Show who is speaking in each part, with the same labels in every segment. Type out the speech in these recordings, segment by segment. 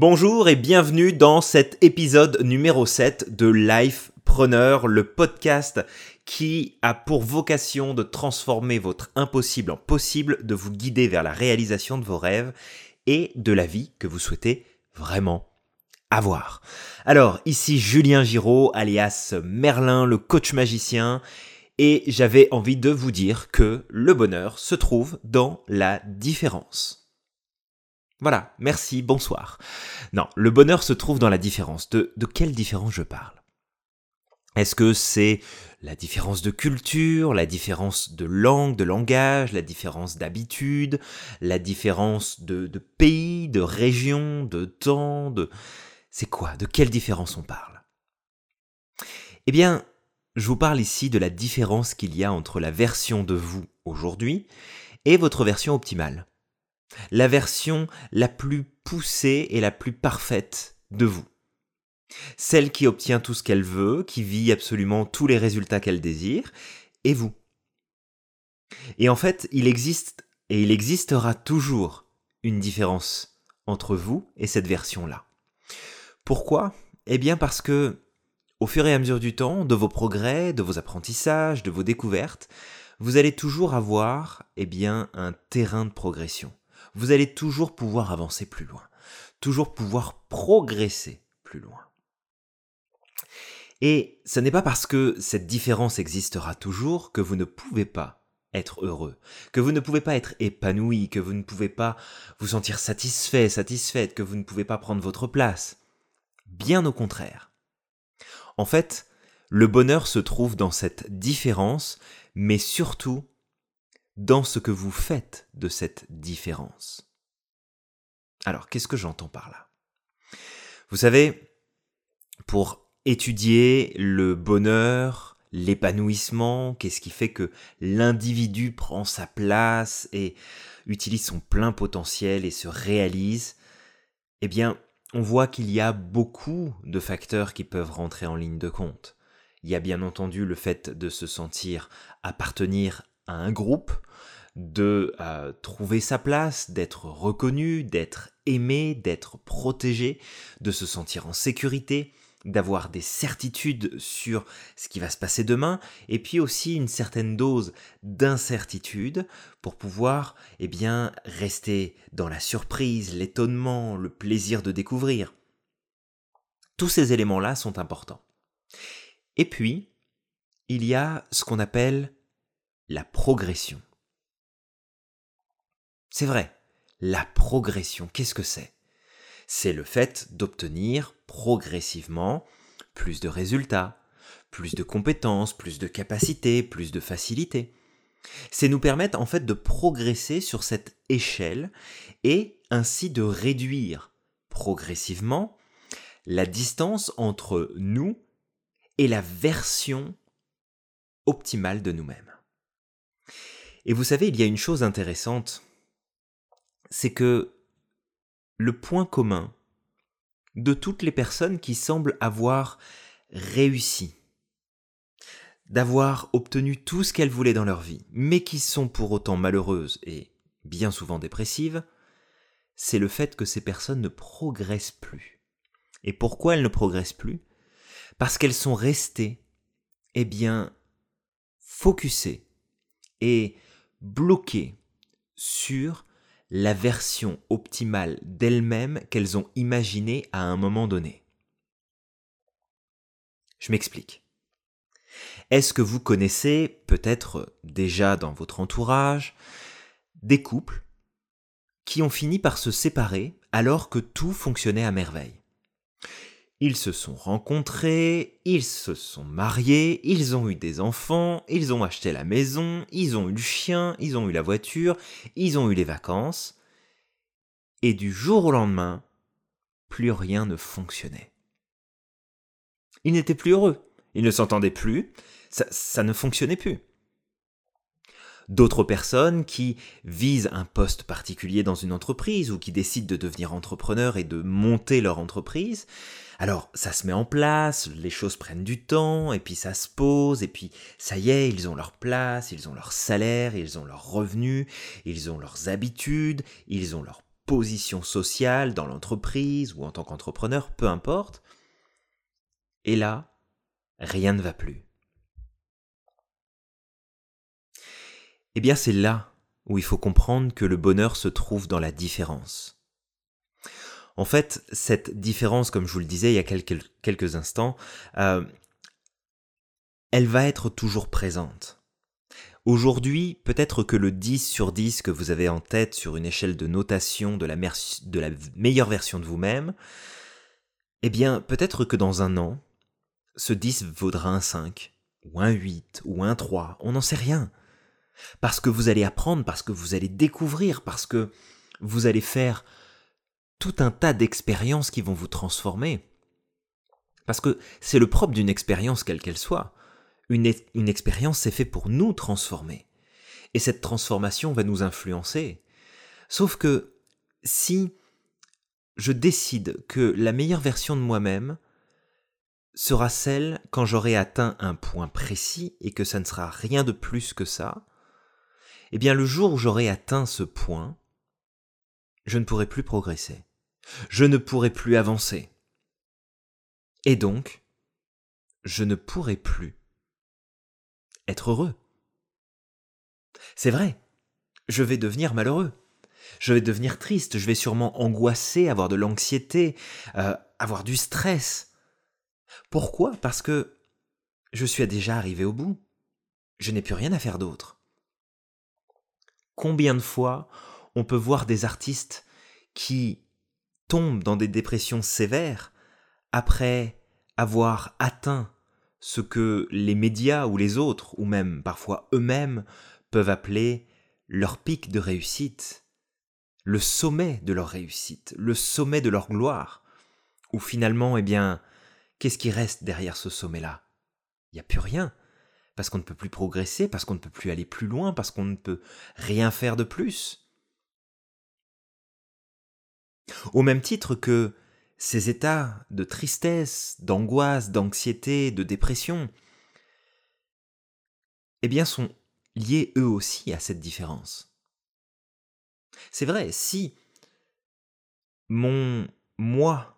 Speaker 1: Bonjour et bienvenue dans cet épisode numéro 7 de Lifepreneur, le podcast qui a pour vocation de transformer votre impossible en possible, de vous guider vers la réalisation de vos rêves et de la vie que vous souhaitez vraiment avoir. Alors, ici Julien Giraud, alias Merlin, le coach magicien, et j'avais envie de vous dire que le bonheur se trouve dans la différence. Voilà, merci, bonsoir. Non, le bonheur se trouve dans la différence. De, quelle différence je parle? Est-ce que c'est la différence de culture, la différence de langue, de langage, la différence d'habitude, la différence de, de pays, de région, de temps, de... C'est quoi? De quelle différence on parle? Eh bien, je vous parle ici de la différence qu'il y a entre la version de vous aujourd'hui et votre version optimale. La version la plus poussée et la plus parfaite de vous. Celle qui obtient tout ce qu'elle veut, qui vit absolument tous les résultats qu'elle désire, et vous. Et en fait, il existe et il existera toujours une différence entre vous et cette version-là. Pourquoi? Eh bien parce que au fur et à mesure du temps, de vos progrès, de vos apprentissages, de vos découvertes, vous allez toujours avoir eh bien un terrain de progression. Vous allez toujours pouvoir avancer plus loin, toujours pouvoir progresser plus loin. Et ce n'est pas parce que cette différence existera toujours que vous ne pouvez pas être heureux, que vous ne pouvez pas être épanoui, que vous ne pouvez pas vous sentir satisfait, satisfaite, que vous ne pouvez pas prendre votre place. Bien au contraire. En fait, le bonheur se trouve dans cette différence, mais surtout dans ce que vous faites de cette différence. Alors, qu'est-ce que j'entends par là? Vous savez, pour étudier le bonheur, l'épanouissement, qu'est-ce qui fait que l'individu prend sa place et utilise son plein potentiel et se réalise, eh bien, on voit qu'il y a beaucoup de facteurs qui peuvent rentrer en ligne de compte. Il y a bien entendu le fait de se sentir appartenir à un groupe, de euh, trouver sa place, d'être reconnu, d'être aimé, d'être protégé, de se sentir en sécurité, d'avoir des certitudes sur ce qui va se passer demain, et puis aussi une certaine dose d'incertitude pour pouvoir eh bien, rester dans la surprise, l'étonnement, le plaisir de découvrir. Tous ces éléments-là sont importants. Et puis, il y a ce qu'on appelle la progression. C'est vrai, la progression, qu'est-ce que c'est? C'est le fait d'obtenir progressivement plus de résultats, plus de compétences, plus de capacités, plus de facilité. C'est nous permettre en fait de progresser sur cette échelle et ainsi de réduire progressivement la distance entre nous et la version optimale de nous-mêmes. Et vous savez, il y a une chose intéressante, c'est que le point commun de toutes les personnes qui semblent avoir réussi, d'avoir obtenu tout ce qu'elles voulaient dans leur vie, mais qui sont pour autant malheureuses et bien souvent dépressives, c'est le fait que ces personnes ne progressent plus. Et pourquoi elles ne progressent plus? Parce qu'elles sont restées, eh bien, focusées et bloquées sur la version optimale d'elles-mêmes qu'elles ont imaginée à un moment donné. Je m'explique. Est-ce que vous connaissez, peut-être déjà dans votre entourage, des couples qui ont fini par se séparer alors que tout fonctionnait à merveille? Ils se sont rencontrés, ils se sont mariés, ils ont eu des enfants, ils ont acheté la maison, ils ont eu le chien, ils ont eu la voiture, ils ont eu les vacances. Et du jour au lendemain, plus rien ne fonctionnait. Ils n'étaient plus heureux, ils ne s'entendaient plus, ça, ça ne fonctionnait plus d'autres personnes qui visent un poste particulier dans une entreprise ou qui décident de devenir entrepreneur et de monter leur entreprise. Alors ça se met en place, les choses prennent du temps, et puis ça se pose, et puis ça y est, ils ont leur place, ils ont leur salaire, ils ont leurs revenus, ils ont leurs habitudes, ils ont leur position sociale dans l'entreprise ou en tant qu'entrepreneur, peu importe. Et là, rien ne va plus. Eh bien, c'est là où il faut comprendre que le bonheur se trouve dans la différence. En fait, cette différence, comme je vous le disais il y a quelques, instants, euh, elle va être toujours présente. Aujourd'hui, peut-être que le 10 sur 10 que vous avez en tête sur une échelle de notation de la, de la meilleure version de vous-même, eh bien, peut-être que dans un an, ce 10 vaudra un 5, ou un 8, ou un 3, on n'en sait rien. Parce que vous allez apprendre, parce que vous allez découvrir, parce que vous allez faire tout un tas d'expériences qui vont vous transformer. Parce que c'est le propre d'une expérience quelle qu'elle soit. Une, expérience, c'est fait pour nous transformer. Et cette transformation va nous influencer. Sauf que si je décide que la meilleure version de moi-même sera celle quand j'aurai atteint un point précis et que ça ne sera rien de plus que ça, eh bien le jour où j'aurai atteint ce point, je ne pourrai plus progresser. Je ne pourrai plus avancer. Et donc, je ne pourrai plus être heureux. C'est vrai, je vais devenir malheureux. Je vais devenir triste, je vais sûrement angoisser, avoir de l'anxiété, euh, avoir du stress. Pourquoi? Parce que je suis déjà arrivé au bout. Je n'ai plus rien à faire d'autre. Combien de fois on peut voir des artistes qui tombent dans des dépressions sévères après avoir atteint ce que les médias ou les autres, ou même parfois eux-mêmes, peuvent appeler leur pic de réussite, le sommet de leur réussite, le sommet de leur gloire, où finalement, eh bien, qu'est-ce qui reste derrière ce sommet-là? Il n'y a plus rien, parce qu'on ne peut plus progresser, parce qu'on ne peut plus aller plus loin, parce qu'on ne peut rien faire de plus. Au même titre que ces états de tristesse, d'angoisse, d'anxiété, de dépression, eh bien sont liés eux aussi à cette différence. C'est vrai, si mon moi,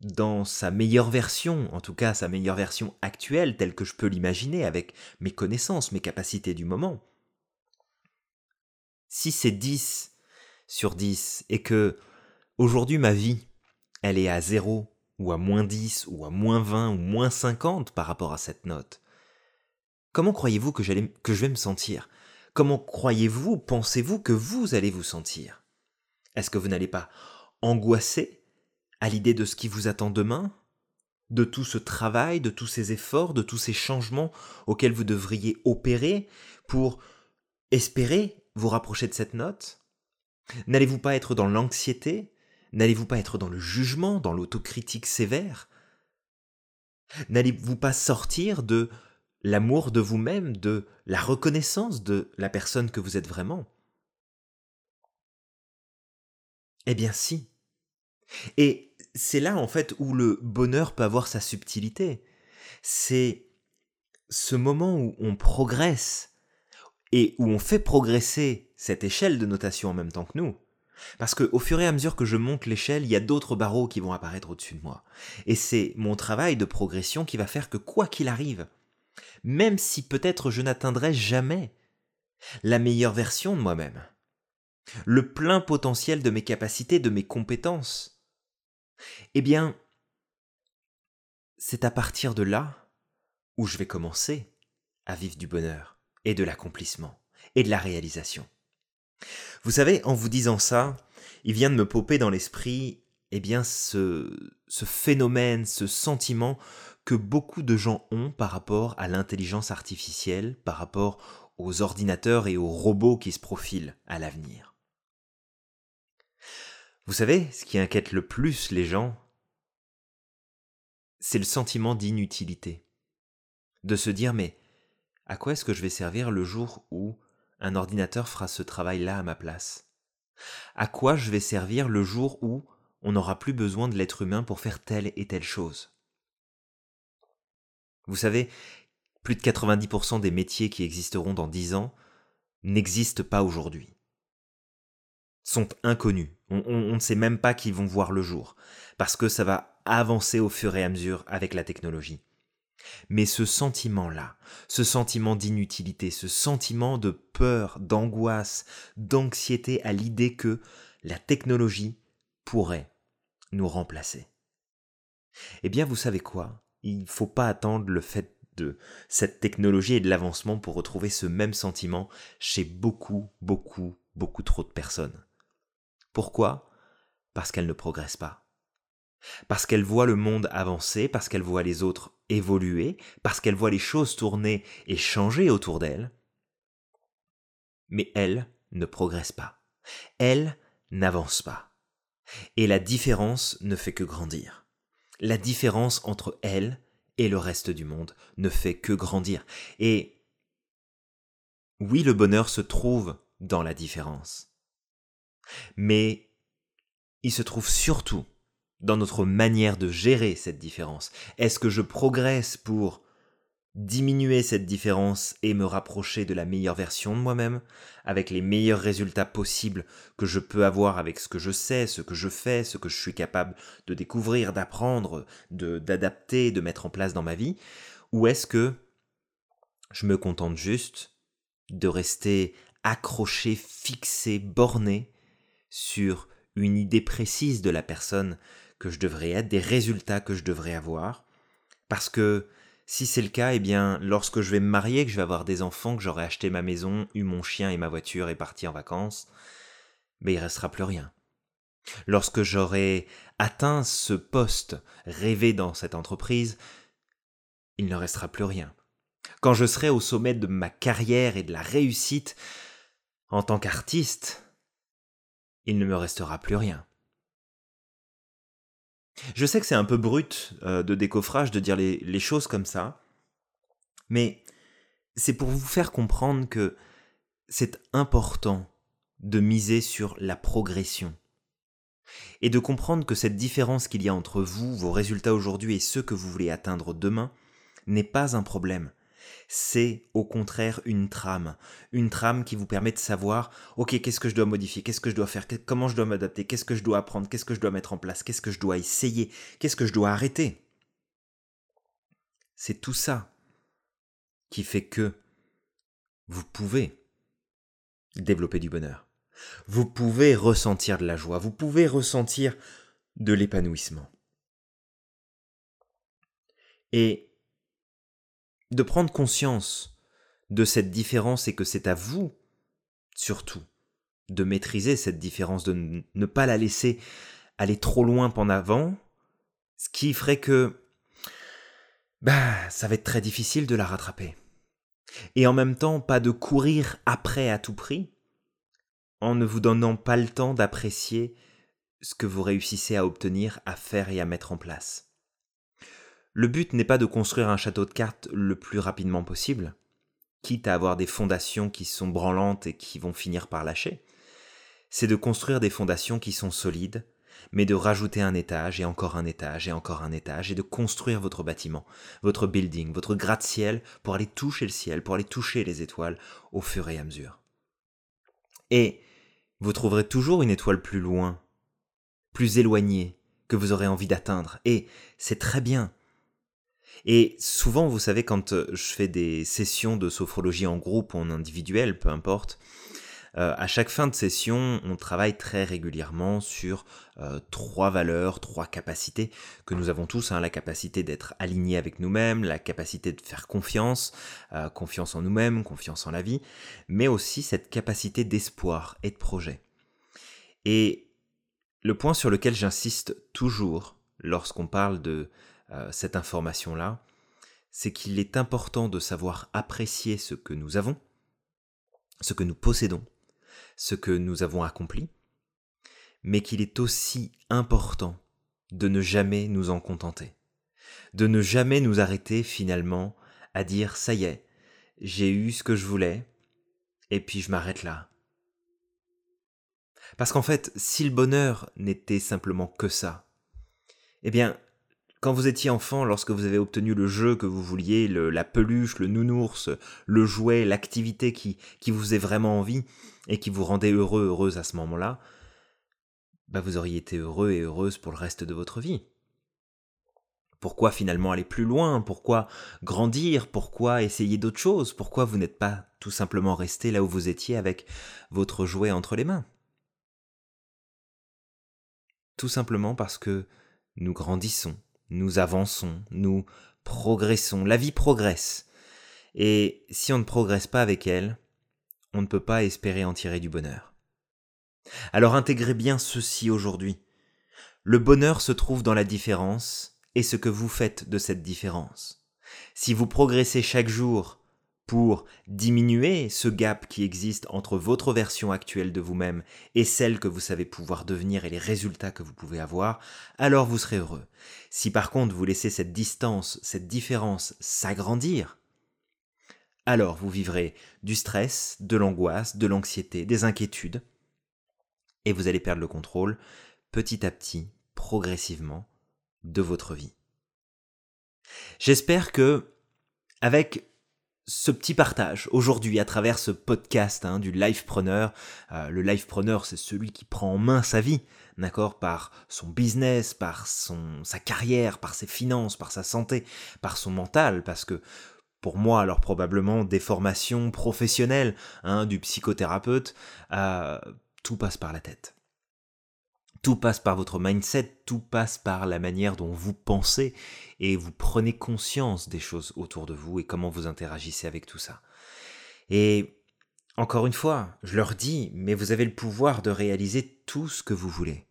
Speaker 1: dans sa meilleure version, en tout cas sa meilleure version actuelle telle que je peux l'imaginer avec mes connaissances, mes capacités du moment, si c'est 10 sur 10 et que aujourd'hui ma vie elle est à 0 ou à moins 10 ou à moins 20 ou moins 50 par rapport à cette note, comment croyez-vous que, que je vais me sentir? Comment croyez-vous, pensez-vous que vous allez vous sentir? Est-ce que vous n'allez pas angoisser à l'idée de ce qui vous attend demain De tout ce travail, de tous ces efforts, de tous ces changements auxquels vous devriez opérer pour espérer vous rapprocher de cette note? N'allez-vous pas être dans l'anxiété? N'allez-vous pas être dans le jugement, dans l'autocritique sévère? N'allez-vous pas sortir de l'amour de vous-même, de la reconnaissance de la personne que vous êtes vraiment? Eh bien si. Et c'est là en fait où le bonheur peut avoir sa subtilité. C'est ce moment où on progresse et où on fait progresser cette échelle de notation en même temps que nous. Parce qu'au fur et à mesure que je monte l'échelle, il y a d'autres barreaux qui vont apparaître au-dessus de moi. Et c'est mon travail de progression qui va faire que quoi qu'il arrive, même si peut-être je n'atteindrai jamais la meilleure version de moi-même, le plein potentiel de mes capacités, de mes compétences, eh bien, c'est à partir de là où je vais commencer à vivre du bonheur et de l'accomplissement et de la réalisation. Vous savez, en vous disant ça, il vient de me popper dans l'esprit, eh bien, ce, ce phénomène, ce sentiment que beaucoup de gens ont par rapport à l'intelligence artificielle, par rapport aux ordinateurs et aux robots qui se profilent à l'avenir. Vous savez, ce qui inquiète le plus les gens, c'est le sentiment d'inutilité. De se dire, mais à quoi est-ce que je vais servir le jour où un ordinateur fera ce travail-là à ma place? À quoi je vais servir le jour où on n'aura plus besoin de l'être humain pour faire telle et telle chose? Vous savez, plus de 90% des métiers qui existeront dans 10 ans n'existent pas aujourd'hui. Sont inconnus. On, ne sait même pas qu'ils vont voir le jour, parce que ça va avancer au fur et à mesure avec la technologie. Mais ce sentiment-là, ce sentiment d'inutilité, ce sentiment de peur, d'angoisse, d'anxiété à l'idée que la technologie pourrait nous remplacer. Eh bien, vous savez quoi? Il ne faut pas attendre le fait de cette technologie et de l'avancement pour retrouver ce même sentiment chez beaucoup, beaucoup, beaucoup trop de personnes. Pourquoi? Parce qu'elles ne progressent pas. Parce qu'elles voient le monde avancer, parce qu'elles voient les autres évoluer, parce qu'elles voient les choses tourner et changer autour d'elles. Mais elles ne progressent pas. Elles n'avancent pas. Et la différence ne fait que grandir. La différence entre elles et le reste du monde ne fait que grandir. Et oui, le bonheur se trouve dans la différence. Mais il se trouve surtout dans notre manière de gérer cette différence. Est-ce que je progresse pour diminuer cette différence et me rapprocher de la meilleure version de moi-même, avec les meilleurs résultats possibles que je peux avoir avec ce que je sais, ce que je fais, ce que je suis capable de découvrir, d'apprendre, de d'adapter, de mettre en place dans ma vie, ou est-ce que je me contente juste de rester accroché, fixé, borné sur une idée précise de la personne que je devrais être, des résultats que je devrais avoir, parce que si c'est le cas, eh bien, lorsque je vais me marier, que je vais avoir des enfants, que j'aurai acheté ma maison, eu mon chien et ma voiture et parti en vacances, ben, il restera plus rien. Lorsque j'aurai atteint ce poste rêvé dans cette entreprise, il ne restera plus rien. Quand je serai au sommet de ma carrière et de la réussite en tant qu'artiste, il ne me restera plus rien. Je sais que c'est un peu brut euh, de décoffrage de dire les, choses comme ça, mais c'est pour vous faire comprendre que c'est important de miser sur la progression et de comprendre que cette différence qu'il y a entre vous, vos résultats aujourd'hui et ceux que vous voulez atteindre demain n'est pas un problème, c'est au contraire une trame. Une trame qui vous permet de savoir, ok, qu'est-ce que je dois modifier, qu'est-ce que je dois faire, comment je dois m'adapter, qu'est-ce que je dois apprendre, qu'est-ce que je dois mettre en place, qu'est-ce que je dois essayer, qu'est-ce que je dois arrêter. C'est tout ça qui fait que vous pouvez développer du bonheur. Vous pouvez ressentir de la joie, vous pouvez ressentir de l'épanouissement. Et de prendre conscience de cette différence et que c'est à vous, surtout, de maîtriser cette différence, de ne pas la laisser aller trop loin en avant, ce qui ferait que bah ça va être très difficile de la rattraper. Et en même temps, pas de courir après à tout prix, en ne vous donnant pas le temps d'apprécier ce que vous réussissez à obtenir, à faire et à mettre en place. Le but n'est pas de construire un château de cartes le plus rapidement possible, quitte à avoir des fondations qui sont branlantes et qui vont finir par lâcher. C'est de construire des fondations qui sont solides, mais de rajouter un étage et encore un étage et encore un étage et de construire votre bâtiment, votre building, votre gratte-ciel pour aller toucher le ciel, pour aller toucher les étoiles au fur et à mesure. Et vous trouverez toujours une étoile plus loin, plus éloignée, que vous aurez envie d'atteindre. Et c'est très bien. Et souvent, vous savez, quand euh, je fais des sessions de sophrologie en groupe ou en individuel, peu importe, euh, à chaque fin de session, on travaille très régulièrement sur euh, trois valeurs, trois capacités que nous avons tous. Hein, la capacité d'être aligné avec nous-mêmes, la capacité de faire confiance, confiance en nous-mêmes, confiance en la vie, mais aussi cette capacité d'espoir et de projet. Et le point sur lequel j'insiste toujours lorsqu'on parle de cette information-là, c'est qu'il est important de savoir apprécier ce que nous avons, ce que nous possédons, ce que nous avons accompli, mais qu'il est aussi important de ne jamais nous en contenter, de ne jamais nous arrêter finalement à dire ça y est, j'ai eu ce que je voulais, et puis je m'arrête là. Parce qu'en fait, si le bonheur n'était simplement que ça, eh bien, quand vous étiez enfant, lorsque vous avez obtenu le jeu que vous vouliez, la peluche, le nounours, le jouet, l'activité qui, vous faisait vraiment envie et qui vous rendait heureux, heureuse à ce moment-là, bah vous auriez été heureux et heureuse pour le reste de votre vie. Pourquoi finalement aller plus loin? Pourquoi grandir? Pourquoi essayer d'autres choses? Pourquoi vous n'êtes pas tout simplement resté là où vous étiez avec votre jouet entre les mains? Tout simplement parce que nous grandissons, nous avançons, nous progressons, la vie progresse. Et si on ne progresse pas avec elle, on ne peut pas espérer en tirer du bonheur. Alors intégrez bien ceci aujourd'hui. Le bonheur se trouve dans la différence et ce que vous faites de cette différence. Si vous progressez chaque jour pour diminuer ce gap qui existe entre votre version actuelle de vous-même et celle que vous savez pouvoir devenir et les résultats que vous pouvez avoir, alors vous serez heureux. Si par contre vous laissez cette distance, cette différence s'agrandir, alors vous vivrez du stress, de l'angoisse, de l'anxiété, des inquiétudes, et vous allez perdre le contrôle petit à petit, progressivement, de votre vie. J'espère que, avec ce petit partage aujourd'hui à travers ce podcast hein, du lifepreneur, euh, le lifepreneur c'est celui qui prend en main sa vie, d'accord, par son business, par son sa carrière, par ses finances, par sa santé, par son mental, parce que pour moi, alors probablement des formations professionnelles, hein, du psychothérapeute, euh, tout passe par la tête. Tout passe par votre mindset, tout passe par la manière dont vous pensez et vous prenez conscience des choses autour de vous et comment vous interagissez avec tout ça. Et encore une fois, je leur dis, mais vous avez le pouvoir de réaliser tout ce que vous voulez.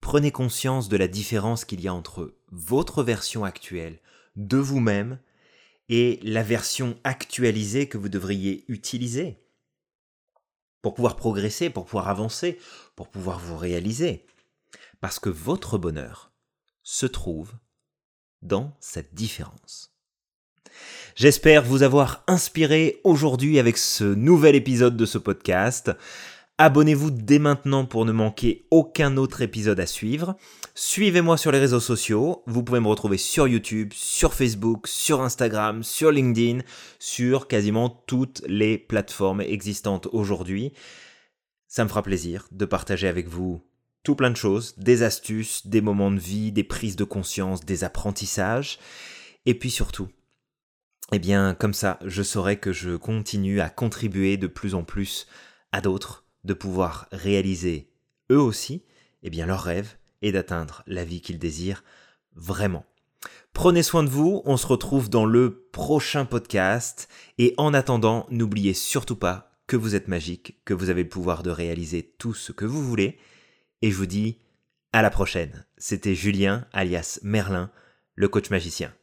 Speaker 1: Prenez conscience de la différence qu'il y a entre votre version actuelle de vous-même et la version actualisée que vous devriez utiliser pour pouvoir progresser, pour pouvoir avancer, pour pouvoir vous réaliser. Parce que votre bonheur se trouve dans cette différence. J'espère vous avoir inspiré aujourd'hui avec ce nouvel épisode de ce podcast. Abonnez-vous dès maintenant pour ne manquer aucun autre épisode à suivre. Suivez-moi sur les réseaux sociaux. Vous pouvez me retrouver sur YouTube, sur Facebook, sur Instagram, sur LinkedIn, sur quasiment toutes les plateformes existantes aujourd'hui. Ça me fera plaisir de partager avec vous tout plein de choses, des astuces, des moments de vie, des prises de conscience, des apprentissages. Et puis surtout, eh bien, comme ça, je saurai que je continue à contribuer de plus en plus à d'autres de pouvoir réaliser eux aussi eh bien, leur rêve et d'atteindre la vie qu'ils désirent vraiment. Prenez soin de vous, on se retrouve dans le prochain podcast et en attendant, n'oubliez surtout pas que vous êtes magique, que vous avez le pouvoir de réaliser tout ce que vous voulez et je vous dis à la prochaine. C'était Julien alias Merlin, le coach magicien.